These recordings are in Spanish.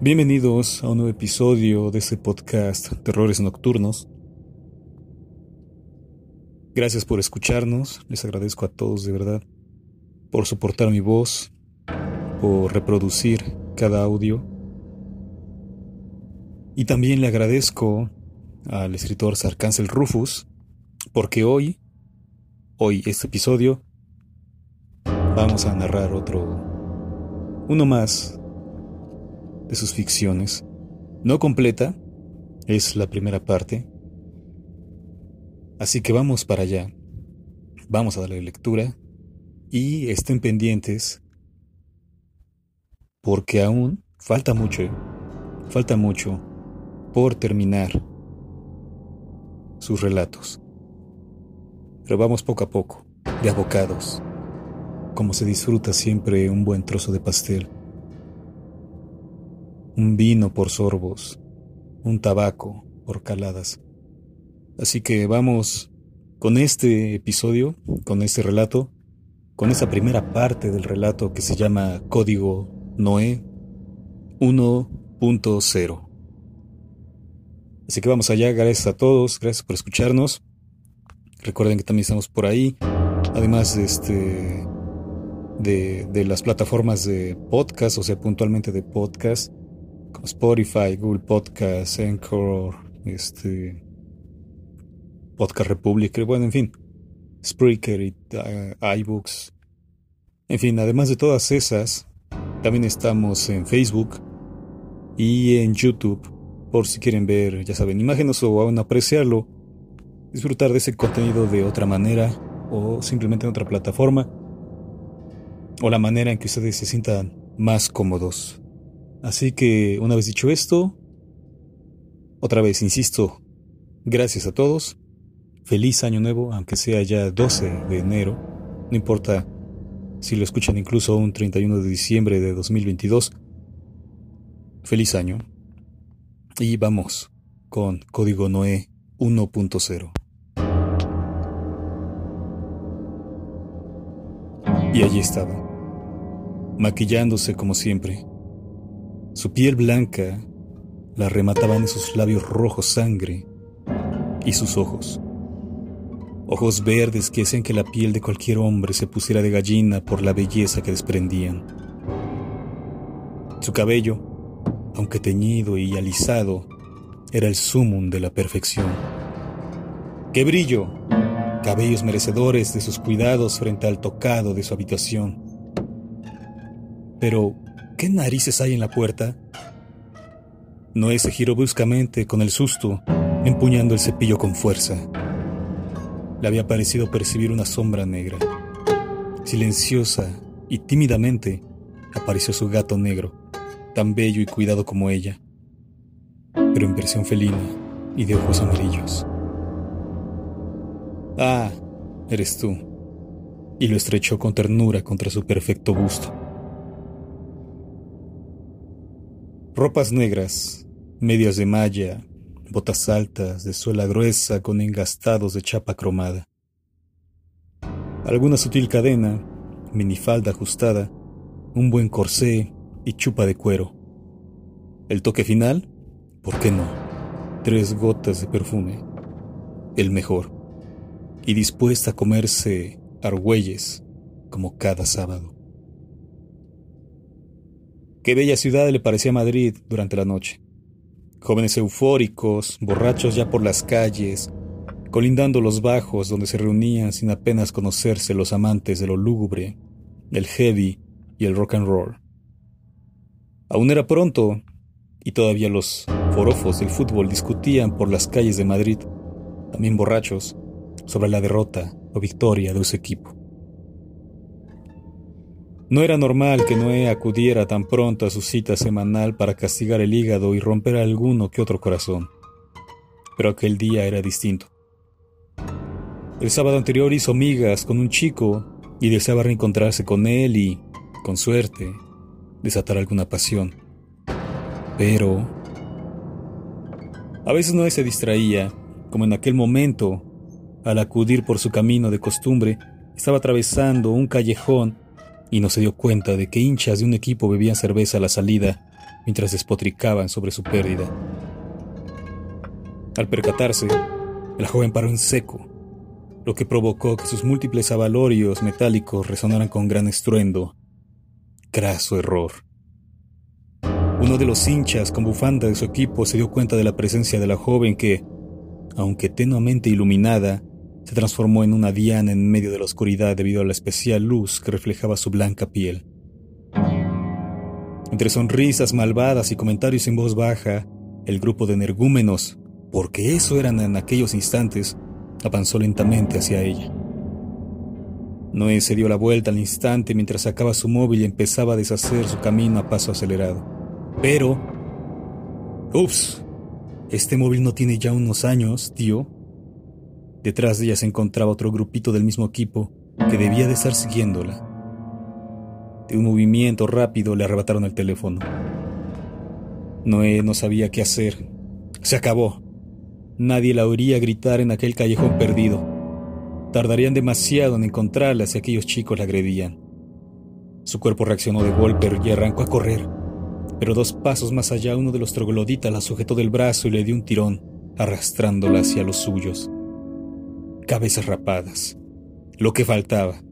Bienvenidos a un nuevo episodio de este podcast Terrores Nocturnos. Gracias por escucharnos, les agradezco a todos de verdad por soportar mi voz, por reproducir cada audio. Y también le agradezco al escritor Sarcáncel Rufus porque hoy, hoy este episodio, vamos a narrar otro, uno más de sus ficciones. No completa, es la primera parte. Así que vamos para allá. Vamos a darle lectura y estén pendientes porque aún falta mucho, falta mucho por terminar sus relatos. Pero vamos poco a poco, de abocados, como se disfruta siempre un buen trozo de pastel un vino por sorbos, un tabaco por caladas. Así que vamos con este episodio, con este relato, con esa primera parte del relato que se llama Código Noé 1.0. Así que vamos allá, gracias a todos, gracias por escucharnos. Recuerden que también estamos por ahí, además de este de, de las plataformas de podcast, o sea, puntualmente de podcast Spotify, Google Podcast, Anchor, este, Podcast Republic, bueno, en fin, Spreaker y uh, iBooks. En fin, además de todas esas, también estamos en Facebook y en YouTube, por si quieren ver, ya saben, imágenes o aún apreciarlo, disfrutar de ese contenido de otra manera o simplemente en otra plataforma o la manera en que ustedes se sientan más cómodos. Así que, una vez dicho esto, otra vez, insisto, gracias a todos. Feliz año nuevo, aunque sea ya 12 de enero. No importa si lo escuchan incluso un 31 de diciembre de 2022. Feliz año. Y vamos con Código Noé 1.0. Y allí estaba, maquillándose como siempre su piel blanca la remataban esos labios rojos sangre y sus ojos. Ojos verdes que hacían que la piel de cualquier hombre se pusiera de gallina por la belleza que desprendían. Su cabello, aunque teñido y alisado, era el sumum de la perfección. ¡Qué brillo! Cabellos merecedores de sus cuidados frente al tocado de su habitación. Pero, ¿Qué narices hay en la puerta? Noé se giró bruscamente con el susto, empuñando el cepillo con fuerza. Le había parecido percibir una sombra negra. Silenciosa y tímidamente apareció su gato negro, tan bello y cuidado como ella, pero en versión felina y de ojos amarillos. Ah, eres tú. Y lo estrechó con ternura contra su perfecto busto. Ropas negras, medias de malla, botas altas de suela gruesa con engastados de chapa cromada. Alguna sutil cadena, minifalda ajustada, un buen corsé y chupa de cuero. El toque final, ¿por qué no? Tres gotas de perfume, el mejor, y dispuesta a comerse argüelles como cada sábado. Qué bella ciudad le parecía Madrid durante la noche. Jóvenes eufóricos, borrachos ya por las calles, colindando los bajos donde se reunían sin apenas conocerse los amantes de lo lúgubre, el heavy y el rock and roll. Aún era pronto, y todavía los forofos del fútbol discutían por las calles de Madrid, también borrachos, sobre la derrota o victoria de su equipo. No era normal que Noé acudiera tan pronto a su cita semanal para castigar el hígado y romper alguno que otro corazón. Pero aquel día era distinto. El sábado anterior hizo migas con un chico y deseaba reencontrarse con él y, con suerte, desatar alguna pasión. Pero... A veces Noé se distraía, como en aquel momento, al acudir por su camino de costumbre, estaba atravesando un callejón y no se dio cuenta de que hinchas de un equipo bebían cerveza a la salida mientras despotricaban sobre su pérdida. Al percatarse, la joven paró en seco, lo que provocó que sus múltiples avalorios metálicos resonaran con gran estruendo. Craso error. Uno de los hinchas con bufanda de su equipo se dio cuenta de la presencia de la joven que, aunque tenuamente iluminada, se transformó en una diana en medio de la oscuridad debido a la especial luz que reflejaba su blanca piel. Entre sonrisas malvadas y comentarios en voz baja, el grupo de energúmenos, porque eso eran en aquellos instantes, avanzó lentamente hacia ella. Noé se dio la vuelta al instante mientras sacaba su móvil y empezaba a deshacer su camino a paso acelerado. Pero... ¡Ups! Este móvil no tiene ya unos años, tío. Detrás de ella se encontraba otro grupito del mismo equipo que debía de estar siguiéndola. De un movimiento rápido le arrebataron el teléfono. Noé no sabía qué hacer. Se acabó. Nadie la oiría gritar en aquel callejón perdido. Tardarían demasiado en encontrarla si aquellos chicos la agredían. Su cuerpo reaccionó de golpe y arrancó a correr. Pero dos pasos más allá, uno de los trogloditas la sujetó del brazo y le dio un tirón, arrastrándola hacia los suyos. Cabezas rapadas. Lo que faltaba.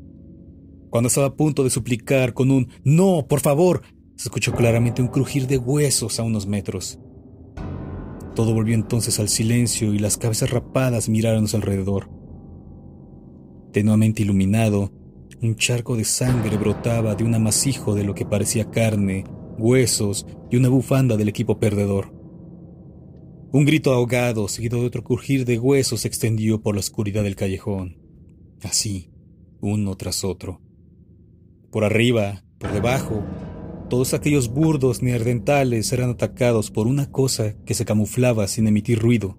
Cuando estaba a punto de suplicar con un No, por favor, se escuchó claramente un crujir de huesos a unos metros. Todo volvió entonces al silencio y las cabezas rapadas miraron a su alrededor. Tenuamente iluminado, un charco de sangre brotaba de un amasijo de lo que parecía carne, huesos y una bufanda del equipo perdedor. Un grito ahogado, seguido de otro crujir de huesos, se extendió por la oscuridad del callejón. Así, uno tras otro. Por arriba, por debajo, todos aquellos burdos neandertales eran atacados por una cosa que se camuflaba sin emitir ruido,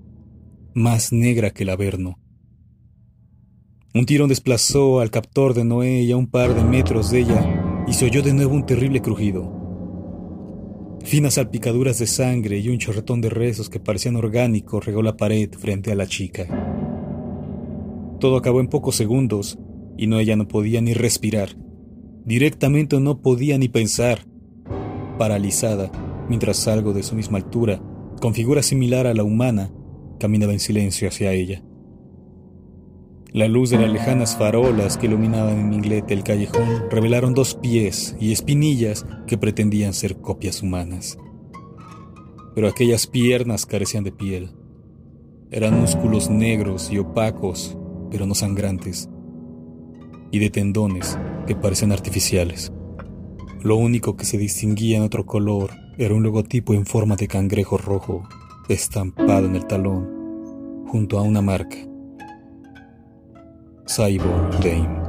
más negra que el averno. Un tirón desplazó al captor de Noé y a un par de metros de ella, y se oyó de nuevo un terrible crujido. Finas salpicaduras de sangre y un chorretón de rezos que parecían orgánicos regó la pared frente a la chica. Todo acabó en pocos segundos, y Noé ya no podía ni respirar. Directamente no podía ni pensar. Paralizada, mientras algo de su misma altura, con figura similar a la humana, caminaba en silencio hacia ella. La luz de las lejanas farolas que iluminaban en inglete el callejón revelaron dos pies y espinillas que pretendían ser copias humanas. Pero aquellas piernas carecían de piel. Eran músculos negros y opacos, pero no sangrantes y de tendones que parecen artificiales. Lo único que se distinguía en otro color era un logotipo en forma de cangrejo rojo estampado en el talón junto a una marca. サイボー・イ